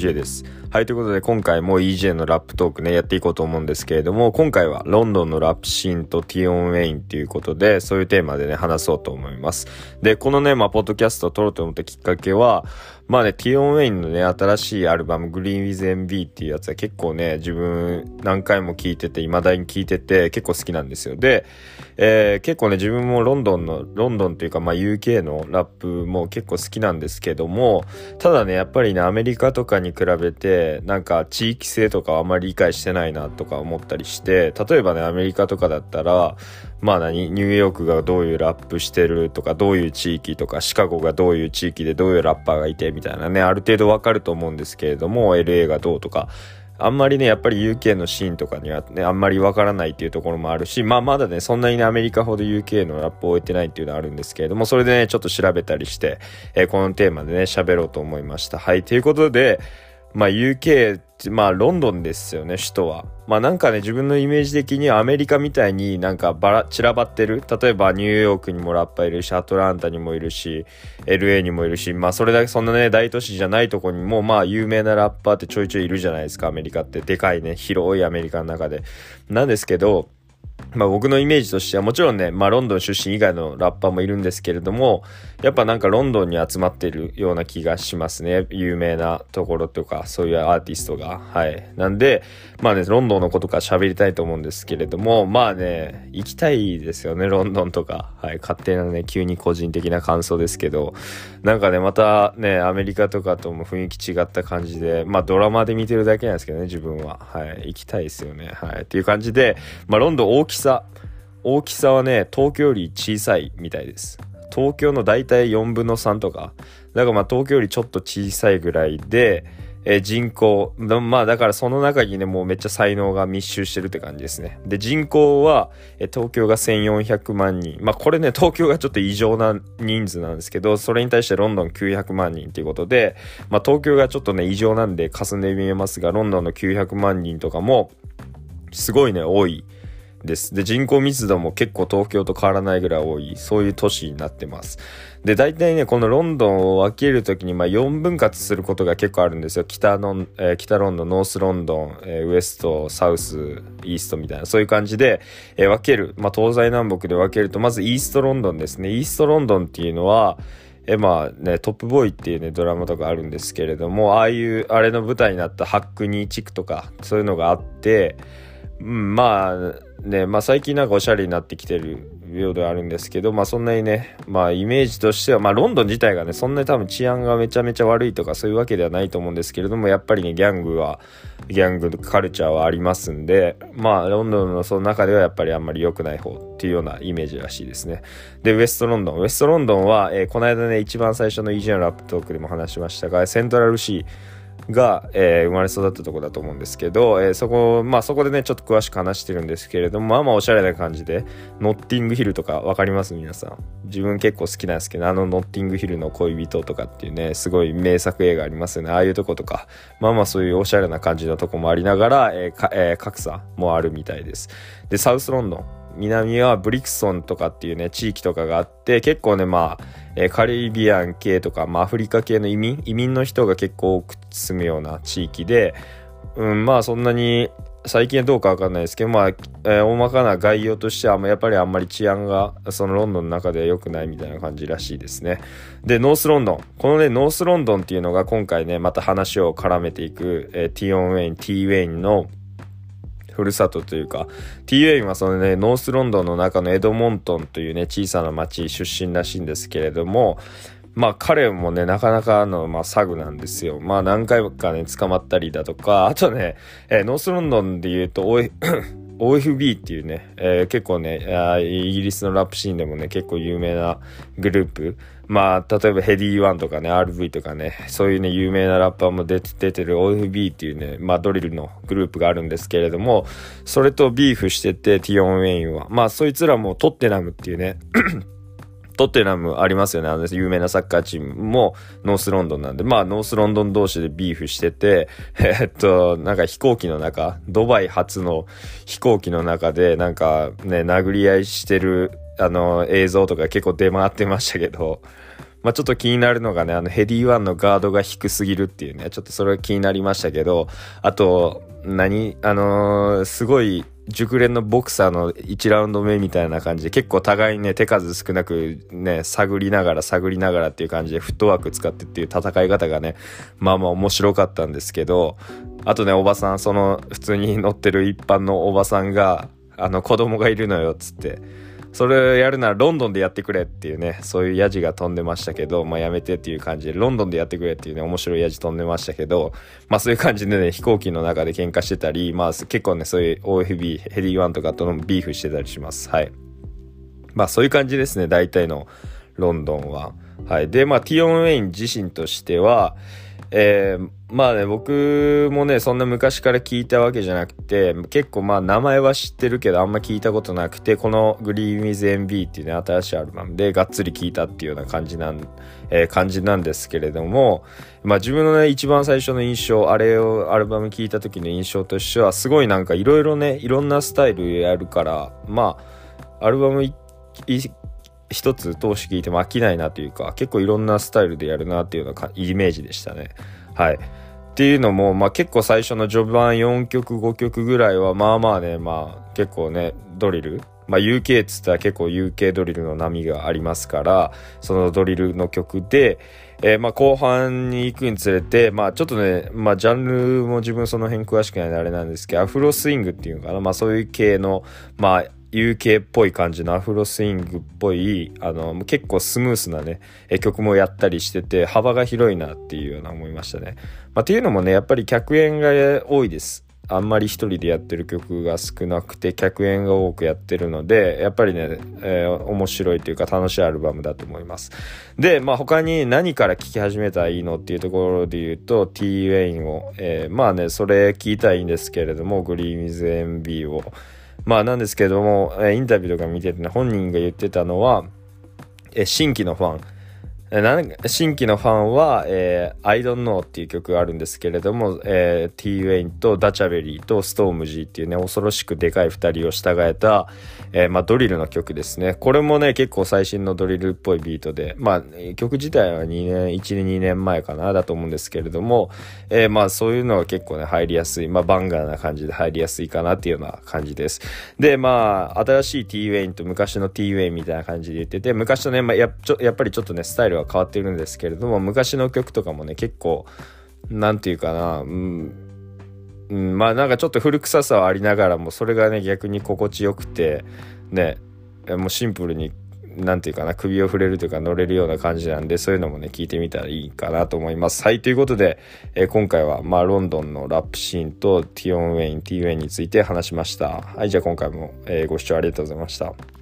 EJ です。はい、ということで今回も EJ のラップトークね、やっていこうと思うんですけれども、今回はロンドンのラップシーンとティオン・ウェインっていうことで、そういうテーマでね、話そうと思います。で、このね、まあ、ポッドキャストを撮ろうと思ったきっかけは、まあね、ティオン・ウェインのね、新しいアルバム、グリーン・ウィズ・ MB っていうやつは結構ね、自分何回も聴いてて、未だに聴いてて、結構好きなんですよ。で、えー、結構ね、自分もロンドンの、ロンドンっていうか、まあ UK のラップも結構好きなんですけども、ただね、やっぱりね、アメリカとかに比べて、なんか地域性とかあんまり理解してないなとか思ったりして、例えばね、アメリカとかだったら、まあ何、ニューヨークがどういうラップしてるとか、どういう地域とか、シカゴがどういう地域でどういうラッパーがいてみたいなね、ある程度わかると思うんですけれども、LA がどうとか、あんまりね、やっぱり UK のシーンとかにはね、あんまりわからないっていうところもあるし、まあまだね、そんなにね、アメリカほど UK のラップを置いてないっていうのはあるんですけれども、それでね、ちょっと調べたりして、えー、このテーマでね、喋ろうと思いました。はい、ということで、まあ UK まあロンドンですよね、首都は。まあなんかね、自分のイメージ的にアメリカみたいになんかばら、散らばってる。例えばニューヨークにもラッパいるし、アトランタにもいるし、LA にもいるし、まあそれだけそんなね、大都市じゃないとこにも、まあ有名なラッパーってちょいちょいいるじゃないですか、アメリカって。でかいね、広いアメリカの中で。なんですけど、まあ僕のイメージとしてはもちろんね、まあロンドン出身以外のラッパーもいるんですけれども、やっぱなんかロンドンに集まってるような気がしますね。有名なところとか、そういうアーティストが。はい。なんで、まあね、ロンドンのことから喋りたいと思うんですけれども、まあね、行きたいですよね、ロンドンとか。はい。勝手なね、急に個人的な感想ですけど、なんかね、またね、アメリカとかとも雰囲気違った感じで、まあドラマで見てるだけなんですけどね、自分は。はい。行きたいですよね。はい。っていう感じで、まあロンドン大きさ、大きさはね、東京より小さいみたいです。東京の大体4分の3とか。だからまあ東京よりちょっと小さいぐらいで、えー、人口、まあだからその中にね、もうめっちゃ才能が密集してるって感じですね。で、人口は、えー、東京が1400万人。まあこれね、東京がちょっと異常な人数なんですけど、それに対してロンドン900万人っていうことで、まあ東京がちょっとね、異常なんで霞んで見えますが、ロンドンの900万人とかも、すごいね、多い。です。で、人口密度も結構東京と変わらないぐらい多い、そういう都市になってます。で、大体ね、このロンドンを分けるときに、まあ、4分割することが結構あるんですよ。北の、えー、北ロンドン、ノースロンドン、えー、ウエスト、サウス、イーストみたいな、そういう感じで、えー、分ける。まあ、東西南北で分けると、まずイーストロンドンですね。イーストロンドンっていうのは、え、まあね、トップボーイっていうね、ドラマとかあるんですけれども、ああいう、あれの舞台になったハックニー地区とか、そういうのがあって、うん、まあ、ね、まあ最近なんかおしゃれになってきてるようではあるんですけど、まあそんなにね、まあイメージとしては、まあロンドン自体がね、そんなに多分治安がめちゃめちゃ悪いとかそういうわけではないと思うんですけれども、やっぱりね、ギャングは、ギャングカルチャーはありますんで、まあロンドンのその中ではやっぱりあんまり良くない方っていうようなイメージらしいですね。で、ウエストロンドン。ウエストロンドンは、えー、この間ね、一番最初の EJ のラップトークでも話しましたが、セントラルシー、が、えー、生まれ育ったとこだと思うんですけど、えー、そこ、まあそこでね、ちょっと詳しく話してるんですけれども、まあまあおしゃれな感じで、ノッティングヒルとかわかります？皆さん。自分結構好きなんですけど、あのノッティングヒルの恋人とかっていうね、すごい名作映画ありますよね。ああいうとことか、まあまあそういうおしゃれな感じのとこもありながら、えーえー、格差もあるみたいです。で、サウスロンドン。南はブリクソンとかっていうね、地域とかがあって、結構ね、まあ、え、カリビアン系とか、まあ、アフリカ系の移民、移民の人が結構多く住むような地域で、うん、まあそんなに最近はどうかわかんないですけど、まあ、えー、大まかな概要としては、やっぱりあんまり治安が、そのロンドンの中では良くないみたいな感じらしいですね。で、ノースロンドン。このね、ノースロンドンっていうのが今回ね、また話を絡めていく、えー、ティオン・ウェイン、ティー・ウェインの、ふるさとというか、t a はそのね、ノースロンドンの中のエドモントンというね、小さな町出身らしいんですけれども、まあ彼もね、なかなかの、まあサグなんですよ。まあ何回かね、捕まったりだとか、あとね、えー、ノースロンドンで言うと、OFB っていうね、えー、結構ねイギリスのラップシーンでもね、結構有名なグループ。まあ、例えばヘディーワンとかね、RV とかね、そういうね、有名なラッパーも出て出てる OFB っていうね、まあドリルのグループがあるんですけれども、それとビーフしてて、ティオン・ウェインは。まあ、そいつらもトッテナムっていうね、トッテナムありますよね。あの、有名なサッカーチームもノースロンドンなんで、まあ、ノースロンドン同士でビーフしてて、えっと、なんか飛行機の中、ドバイ初の飛行機の中で、なんかね、殴り合いしてる、あの、映像とか結構出回ってましたけど、まあ、ちょっと気になるのがね、あのヘディワンのガードが低すぎるっていうね、ちょっとそれは気になりましたけど、あと、何？あのー、すごい、熟練のボクサーの1ラウンド目みたいな感じで結構互いにね手数少なくね探りながら探りながらっていう感じでフットワーク使ってっていう戦い方がねまあまあ面白かったんですけどあとねおばさんその普通に乗ってる一般のおばさんがあの子供がいるのよっつって。それやるならロンドンでやってくれっていうね、そういうヤジが飛んでましたけど、まあやめてっていう感じで、ロンドンでやってくれっていうね、面白いヤジ飛んでましたけど、まあそういう感じでね、飛行機の中で喧嘩してたり、まあ結構ね、そういう OFB、ヘディワンとかとのビーフしてたりします。はい。まあそういう感じですね、大体のロンドンは。はい。で、まあティオン・ウェイン自身としては、えー、まあね、僕もね、そんな昔から聞いたわけじゃなくて、結構まあ名前は知ってるけどあんま聞いたことなくて、このグリーンウィズ MB っていうね、新しいアルバムでがっつり聞いたっていうような感じなん、えー、感じなんですけれども、まあ自分のね、一番最初の印象、あれをアルバム聞いた時の印象としては、すごいなんかいろいろね、いろんなスタイルやるから、まあ、アルバム一つ通し聞いても飽きないなというか結構いろんなスタイルでやるなっていうようなイメージでしたね。はい。っていうのも、まあ、結構最初の序盤4曲5曲ぐらいはまあまあねまあ結構ねドリルまあ UK っつったら結構 UK ドリルの波がありますからそのドリルの曲で、えー、まあ後半に行くにつれてまあちょっとねまあジャンルも自分その辺詳しくないのであれなんですけどアフロスイングっていうのかなまあそういう系のまあ UK っぽい感じのアフロスイングっぽい、あの、結構スムースなね、曲もやったりしてて、幅が広いなっていうような思いましたね。まあ、っていうのもね、やっぱり客演が多いです。あんまり一人でやってる曲が少なくて、客演が多くやってるので、やっぱりね、えー、面白いというか楽しいアルバムだと思います。で、まあ他に何から聴き始めたらいいのっていうところで言うと、T ウェインを、えー、まあね、それ聞いたらいいんですけれども、グリーンズ MB を、まあなんですけども、インタビューとか見ててね、本人が言ってたのは、新規のファン、新規のファンは、えー、I don't know っていう曲があるんですけれども、えー、T ウェインとダチャベリーとストームジーっていうね、恐ろしくでかい二人を従えた、えー、まあドリルの曲ですね。これもね、結構最新のドリルっぽいビートで、まあ曲自体は2年、1、2年前かなだと思うんですけれども、えー、まあそういうのは結構ね、入りやすい、まあバンガーな感じで入りやすいかなっていうような感じです。で、まあ新しい T ウェインと昔の T ウェインみたいな感じで言ってて、昔とね、まあややっぱりちょっとね、スタイルは変わってるんですけれども昔の曲とかもね結構何て言うかなうんうん、まあなんかちょっと古臭さはありながらもそれがね逆に心地よくてねもうシンプルに何て言うかな首を触れるというか乗れるような感じなんでそういうのもね聞いてみたらいいかなと思います。はいということで、えー、今回はまあロンドンのラップシーンとティオンウェインティーウェインについて話しました。はいじゃあ今回も、えー、ご視聴ありがとうございました。